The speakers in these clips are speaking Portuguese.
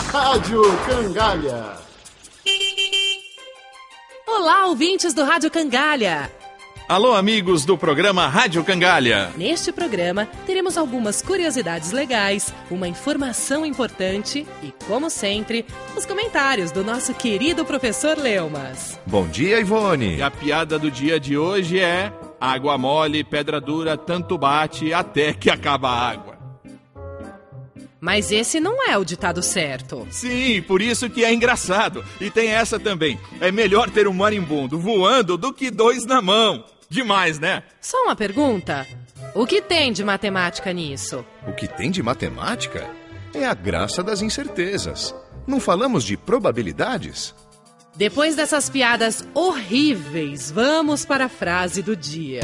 Rádio Cangalha. Olá, ouvintes do Rádio Cangalha. Alô, amigos do programa Rádio Cangalha. Neste programa, teremos algumas curiosidades legais, uma informação importante e, como sempre, os comentários do nosso querido professor Leumas. Bom dia, Ivone. E a piada do dia de hoje é: água mole, pedra dura, tanto bate até que acaba a água. Mas esse não é o ditado certo. Sim, por isso que é engraçado. E tem essa também: é melhor ter um marimbondo voando do que dois na mão. Demais, né? Só uma pergunta: o que tem de matemática nisso? O que tem de matemática é a graça das incertezas. Não falamos de probabilidades? Depois dessas piadas horríveis, vamos para a frase do dia.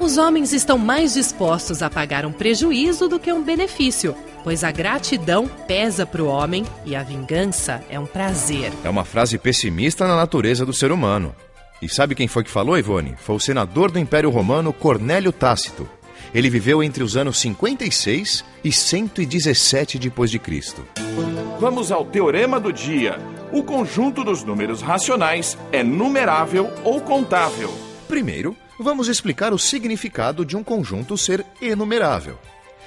Os homens estão mais dispostos a pagar um prejuízo do que um benefício, pois a gratidão pesa para o homem e a vingança é um prazer. É uma frase pessimista na natureza do ser humano. E sabe quem foi que falou, Ivone? Foi o senador do Império Romano Cornélio Tácito. Ele viveu entre os anos 56 e 117 depois de Cristo. Vamos ao teorema do dia. O conjunto dos números racionais é numerável ou contável. Primeiro, vamos explicar o significado de um conjunto ser enumerável.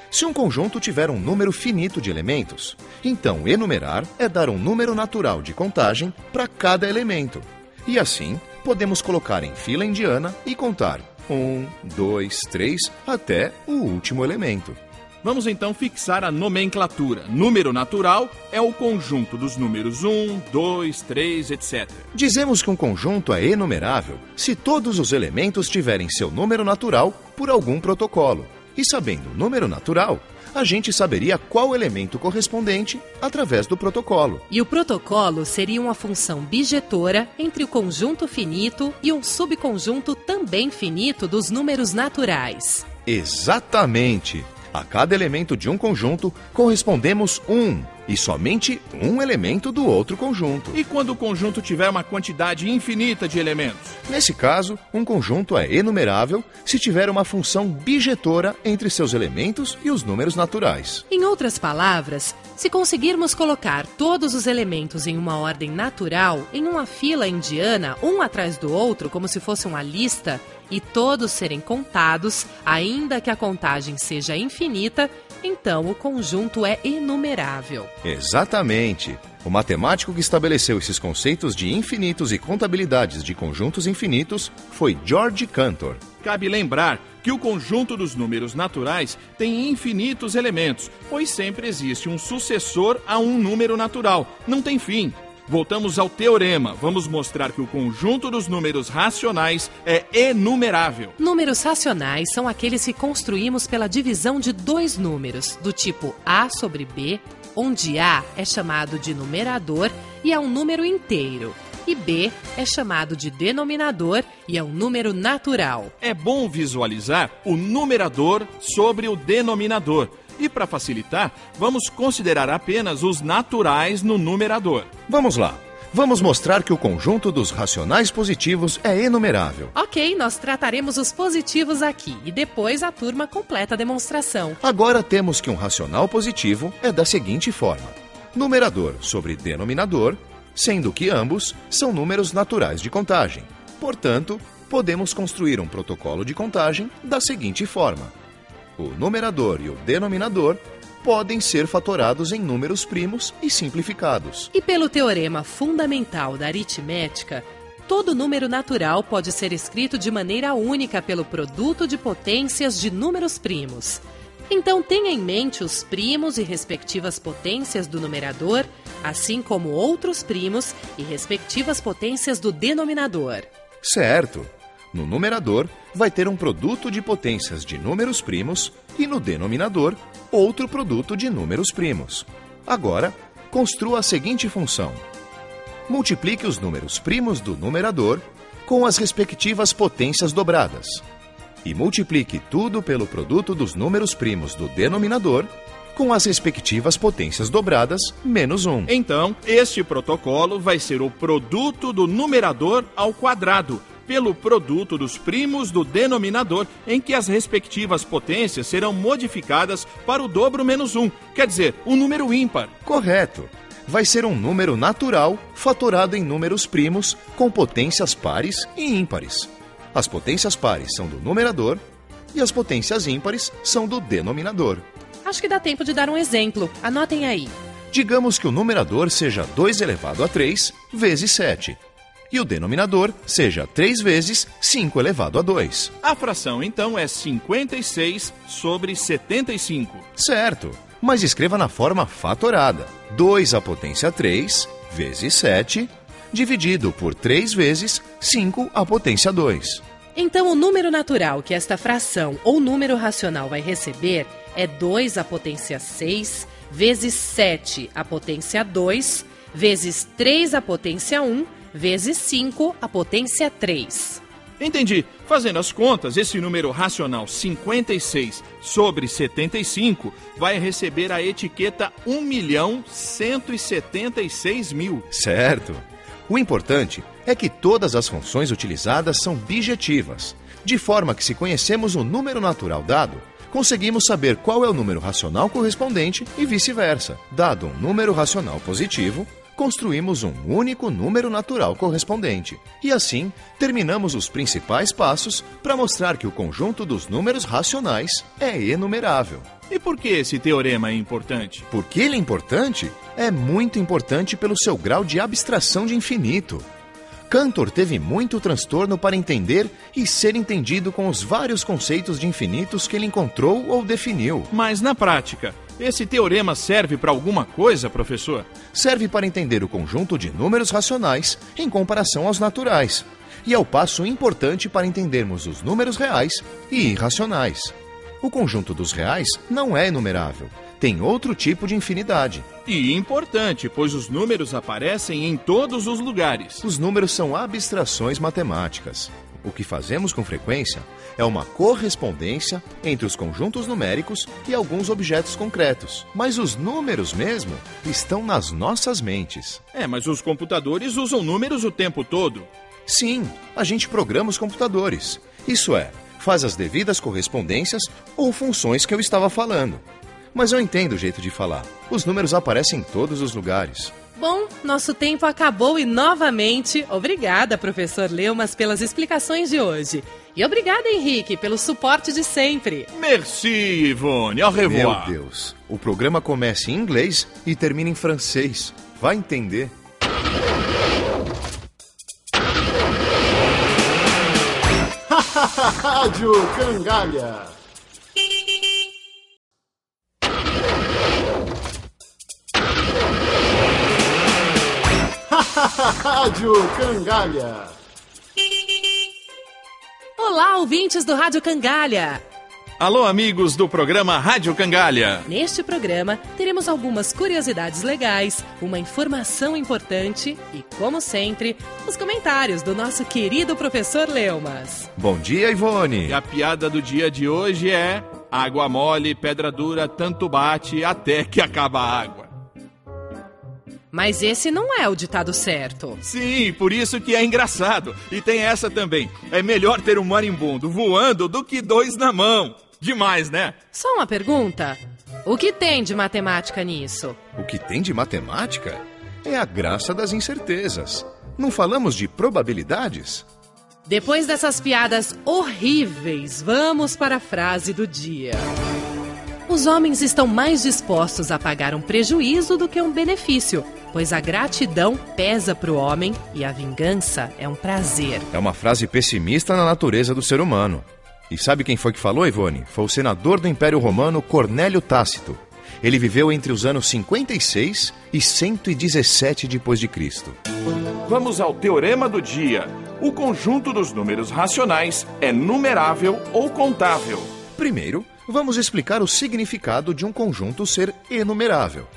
Se um conjunto tiver um número finito de elementos, então enumerar é dar um número natural de contagem para cada elemento. E assim, podemos colocar em fila indiana e contar um, dois, três, até o último elemento. Vamos então fixar a nomenclatura. Número natural é o conjunto dos números 1, 2, 3, etc. Dizemos que um conjunto é enumerável se todos os elementos tiverem seu número natural por algum protocolo. E sabendo o número natural, a gente saberia qual elemento correspondente através do protocolo. E o protocolo seria uma função bijetora entre o conjunto finito e um subconjunto também finito dos números naturais. Exatamente! A cada elemento de um conjunto correspondemos um e somente um elemento do outro conjunto. E quando o conjunto tiver uma quantidade infinita de elementos? Nesse caso, um conjunto é enumerável se tiver uma função bijetora entre seus elementos e os números naturais. Em outras palavras, se conseguirmos colocar todos os elementos em uma ordem natural, em uma fila indiana, um atrás do outro, como se fosse uma lista, e todos serem contados, ainda que a contagem seja infinita, então o conjunto é enumerável. Exatamente. O matemático que estabeleceu esses conceitos de infinitos e contabilidades de conjuntos infinitos foi George Cantor. Cabe lembrar que o conjunto dos números naturais tem infinitos elementos, pois sempre existe um sucessor a um número natural. Não tem fim. Voltamos ao teorema. Vamos mostrar que o conjunto dos números racionais é enumerável. Números racionais são aqueles que construímos pela divisão de dois números, do tipo A sobre B, onde A é chamado de numerador e é um número inteiro. E B é chamado de denominador e é um número natural. É bom visualizar o numerador sobre o denominador. E para facilitar, vamos considerar apenas os naturais no numerador. Vamos lá. Vamos mostrar que o conjunto dos racionais positivos é enumerável. Ok, nós trataremos os positivos aqui e depois a turma completa a demonstração. Agora temos que um racional positivo é da seguinte forma: numerador sobre denominador, sendo que ambos são números naturais de contagem. Portanto, podemos construir um protocolo de contagem da seguinte forma: o numerador e o denominador podem ser fatorados em números primos e simplificados. E pelo teorema fundamental da aritmética, todo número natural pode ser escrito de maneira única pelo produto de potências de números primos. Então tenha em mente os primos e respectivas potências do numerador, assim como outros primos e respectivas potências do denominador. Certo. No numerador, vai ter um produto de potências de números primos e no denominador, outro produto de números primos. Agora, construa a seguinte função: multiplique os números primos do numerador com as respectivas potências dobradas e multiplique tudo pelo produto dos números primos do denominador com as respectivas potências dobradas menos 1. Então, este protocolo vai ser o produto do numerador ao quadrado pelo produto dos primos do denominador, em que as respectivas potências serão modificadas para o dobro menos um, quer dizer, o um número ímpar. Correto. Vai ser um número natural fatorado em números primos com potências pares e ímpares. As potências pares são do numerador e as potências ímpares são do denominador. Acho que dá tempo de dar um exemplo. Anotem aí. Digamos que o numerador seja 2 elevado a 3 vezes 7 e o denominador seja 3 vezes 5 elevado a 2. A fração então é 56 sobre 75. Certo, mas escreva na forma fatorada: 2 à potência 3 vezes 7 dividido por 3 vezes 5 à potência 2. Então, o número natural que esta fração ou número racional vai receber é 2 à potência 6 vezes 7 à potência 2 vezes 3 à potência 1 vezes 5 à potência 3. Entendi. Fazendo as contas, esse número racional 56 sobre 75 vai receber a etiqueta 1 milhão 176 mil. Certo. O importante é que todas as funções utilizadas são bijetivas, de forma que se conhecemos o número natural dado, conseguimos saber qual é o número racional correspondente e vice-versa. Dado um número racional positivo, construímos um único número natural correspondente. E assim, terminamos os principais passos para mostrar que o conjunto dos números racionais é enumerável. E por que esse teorema é importante? Por que ele é importante? É muito importante pelo seu grau de abstração de infinito. Cantor teve muito transtorno para entender e ser entendido com os vários conceitos de infinitos que ele encontrou ou definiu. Mas na prática, esse teorema serve para alguma coisa, professor? Serve para entender o conjunto de números racionais em comparação aos naturais. E é o passo importante para entendermos os números reais e irracionais. O conjunto dos reais não é enumerável, tem outro tipo de infinidade. E importante, pois os números aparecem em todos os lugares. Os números são abstrações matemáticas. O que fazemos com frequência é uma correspondência entre os conjuntos numéricos e alguns objetos concretos. Mas os números mesmo estão nas nossas mentes. É, mas os computadores usam números o tempo todo. Sim, a gente programa os computadores. Isso é, faz as devidas correspondências ou funções que eu estava falando. Mas eu entendo o jeito de falar. Os números aparecem em todos os lugares. Bom, nosso tempo acabou e novamente, obrigada, professor Leumas, pelas explicações de hoje. E obrigada, Henrique, pelo suporte de sempre. Merci, Ivone. Au revoir. Meu Deus, o programa começa em inglês e termina em francês. Vai entender. Rádio Cangalha. Rádio Cangalha. Olá, ouvintes do Rádio Cangalha. Alô, amigos do programa Rádio Cangalha. Neste programa, teremos algumas curiosidades legais, uma informação importante e, como sempre, os comentários do nosso querido professor Leumas. Bom dia, Ivone. E a piada do dia de hoje é: água mole, pedra dura, tanto bate até que acaba a água. Mas esse não é o ditado certo. Sim, por isso que é engraçado. E tem essa também. É melhor ter um marimbondo voando do que dois na mão. Demais, né? Só uma pergunta. O que tem de matemática nisso? O que tem de matemática é a graça das incertezas. Não falamos de probabilidades? Depois dessas piadas horríveis, vamos para a frase do dia. Os homens estão mais dispostos a pagar um prejuízo do que um benefício, pois a gratidão pesa para o homem e a vingança é um prazer. É uma frase pessimista na natureza do ser humano. E sabe quem foi que falou, Ivone? Foi o senador do Império Romano Cornélio Tácito. Ele viveu entre os anos 56 e 117 depois de Cristo. Vamos ao teorema do dia. O conjunto dos números racionais é numerável ou contável. Primeiro, vamos explicar o significado de um conjunto ser enumerável.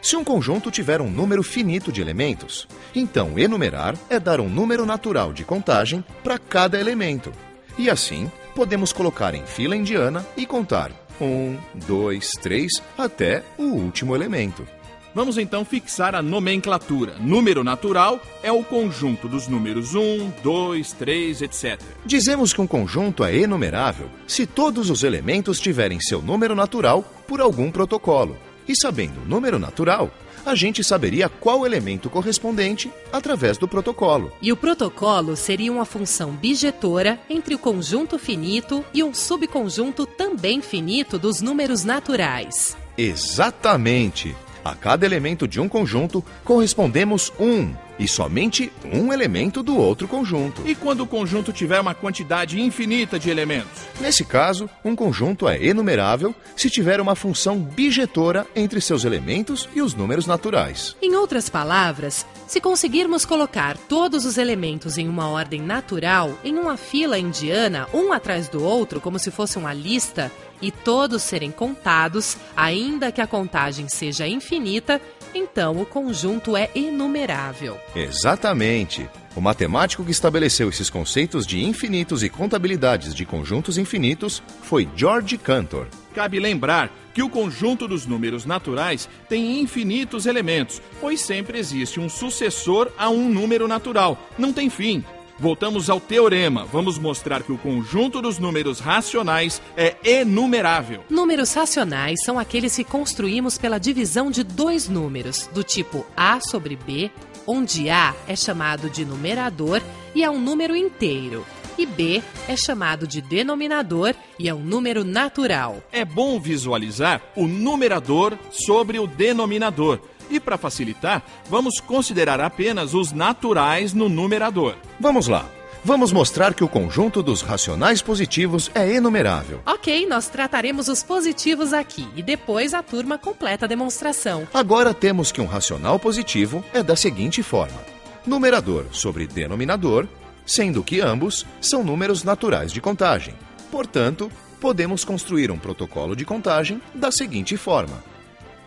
Se um conjunto tiver um número finito de elementos, então enumerar é dar um número natural de contagem para cada elemento. E assim, podemos colocar em fila indiana e contar um, dois, três, até o último elemento. Vamos então fixar a nomenclatura. Número natural é o conjunto dos números 1, 2, 3, etc. Dizemos que um conjunto é enumerável se todos os elementos tiverem seu número natural por algum protocolo. E sabendo o número natural, a gente saberia qual elemento correspondente através do protocolo. E o protocolo seria uma função bijetora entre o conjunto finito e um subconjunto também finito dos números naturais. Exatamente! A cada elemento de um conjunto correspondemos um e somente um elemento do outro conjunto. E quando o conjunto tiver uma quantidade infinita de elementos? Nesse caso, um conjunto é enumerável se tiver uma função bijetora entre seus elementos e os números naturais. Em outras palavras, se conseguirmos colocar todos os elementos em uma ordem natural, em uma fila indiana, um atrás do outro, como se fosse uma lista, e todos serem contados, ainda que a contagem seja infinita, então o conjunto é enumerável. Exatamente. O matemático que estabeleceu esses conceitos de infinitos e contabilidades de conjuntos infinitos foi George Cantor. Cabe lembrar que o conjunto dos números naturais tem infinitos elementos, pois sempre existe um sucessor a um número natural, não tem fim. Voltamos ao teorema. Vamos mostrar que o conjunto dos números racionais é enumerável. Números racionais são aqueles que construímos pela divisão de dois números, do tipo A sobre B, onde A é chamado de numerador e é um número inteiro. E B é chamado de denominador e é um número natural. É bom visualizar o numerador sobre o denominador e para facilitar, vamos considerar apenas os naturais no numerador. Vamos lá. Vamos mostrar que o conjunto dos racionais positivos é enumerável. Ok, nós trataremos os positivos aqui e depois a turma completa a demonstração. Agora temos que um racional positivo é da seguinte forma: numerador sobre denominador, sendo que ambos são números naturais de contagem. Portanto, podemos construir um protocolo de contagem da seguinte forma: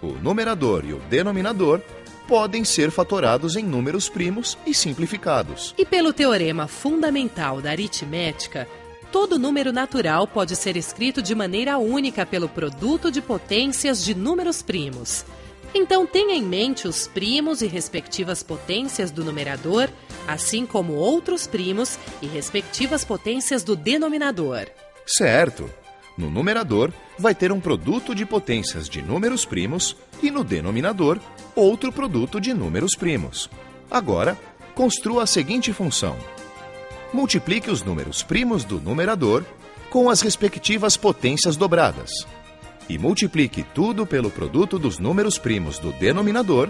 o numerador e o denominador podem ser fatorados em números primos e simplificados. E pelo teorema fundamental da aritmética, todo número natural pode ser escrito de maneira única pelo produto de potências de números primos. Então tenha em mente os primos e respectivas potências do numerador, assim como outros primos e respectivas potências do denominador. Certo. No numerador, vai ter um produto de potências de números primos e no denominador, outro produto de números primos. Agora, construa a seguinte função: multiplique os números primos do numerador com as respectivas potências dobradas e multiplique tudo pelo produto dos números primos do denominador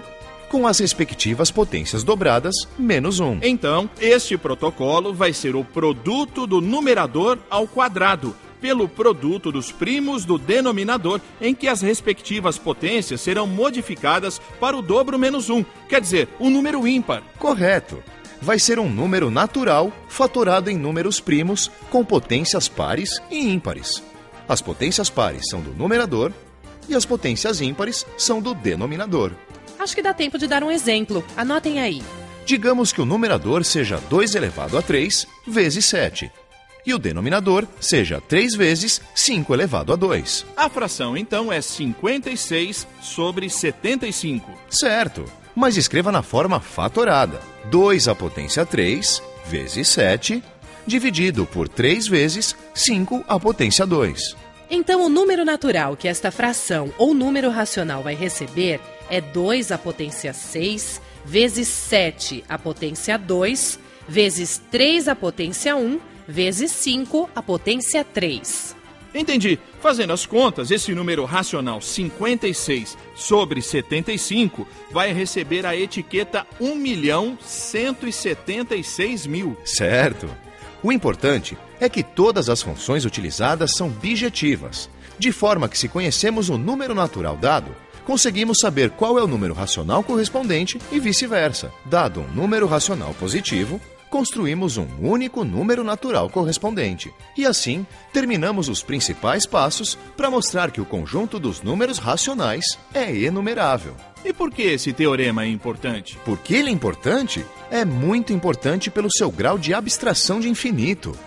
com as respectivas potências dobradas menos 1. Então, este protocolo vai ser o produto do numerador ao quadrado pelo produto dos primos do denominador, em que as respectivas potências serão modificadas para o dobro menos 1, quer dizer, um número ímpar. Correto. Vai ser um número natural fatorado em números primos com potências pares e ímpares. As potências pares são do numerador e as potências ímpares são do denominador. Acho que dá tempo de dar um exemplo. Anotem aí. Digamos que o numerador seja 2 elevado a 3 vezes 7 e o denominador seja 3 vezes 5 elevado a 2. A fração, então, é 56 sobre 75. Certo, mas escreva na forma fatorada. 2 à potência 3 vezes 7, dividido por 3 vezes 5 à potência 2. Então, o número natural que esta fração ou número racional vai receber é 2 à potência 6 vezes 7 à potência 2 vezes 3 à potência 1 vezes 5 a potência 3. Entendi. Fazendo as contas, esse número racional 56 sobre 75 vai receber a etiqueta 1 milhão 176 mil. Certo. O importante é que todas as funções utilizadas são bijetivas, de forma que se conhecemos o número natural dado, conseguimos saber qual é o número racional correspondente e vice-versa. Dado um número racional positivo, construímos um único número natural correspondente. E assim, terminamos os principais passos para mostrar que o conjunto dos números racionais é enumerável. E por que esse teorema é importante? Por que ele é importante? É muito importante pelo seu grau de abstração de infinito.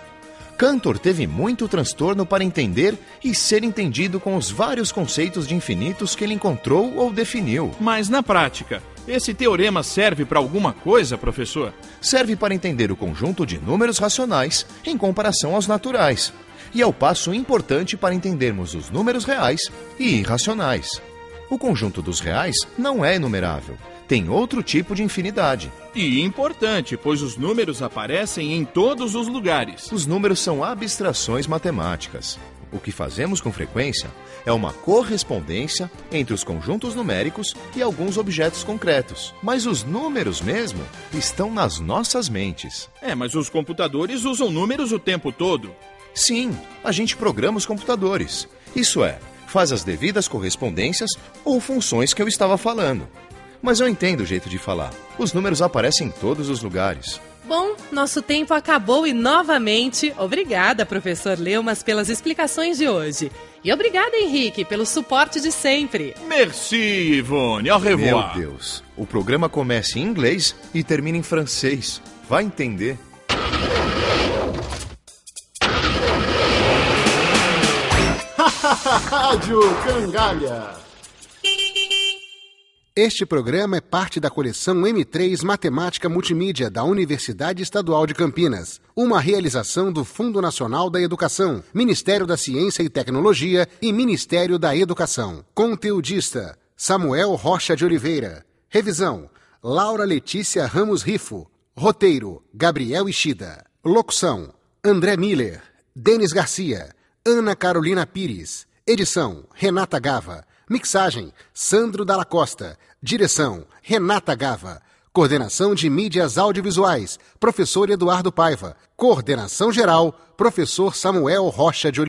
Cantor teve muito transtorno para entender e ser entendido com os vários conceitos de infinitos que ele encontrou ou definiu. Mas na prática, esse teorema serve para alguma coisa, professor? Serve para entender o conjunto de números racionais em comparação aos naturais. E é o passo importante para entendermos os números reais e irracionais. O conjunto dos reais não é enumerável, tem outro tipo de infinidade. E importante, pois os números aparecem em todos os lugares. Os números são abstrações matemáticas. O que fazemos com frequência é uma correspondência entre os conjuntos numéricos e alguns objetos concretos. Mas os números mesmo estão nas nossas mentes. É, mas os computadores usam números o tempo todo. Sim, a gente programa os computadores. Isso é, faz as devidas correspondências ou funções que eu estava falando. Mas eu entendo o jeito de falar. Os números aparecem em todos os lugares. Bom, nosso tempo acabou e novamente, obrigada, professor Leumas, pelas explicações de hoje. E obrigada, Henrique, pelo suporte de sempre. Merci, Ivone. Au revoir. Meu Deus, o programa começa em inglês e termina em francês. Vai entender. Rádio Cangalha. Este programa é parte da coleção M3 Matemática Multimídia da Universidade Estadual de Campinas, uma realização do Fundo Nacional da Educação, Ministério da Ciência e Tecnologia e Ministério da Educação. Conteudista: Samuel Rocha de Oliveira. Revisão: Laura Letícia Ramos Rifo. Roteiro: Gabriel Ishida. Locução: André Miller, Denis Garcia, Ana Carolina Pires. Edição: Renata Gava. Mixagem: Sandro Dalla Costa. Direção: Renata Gava. Coordenação de Mídias Audiovisuais: Professor Eduardo Paiva. Coordenação geral: Professor Samuel Rocha de.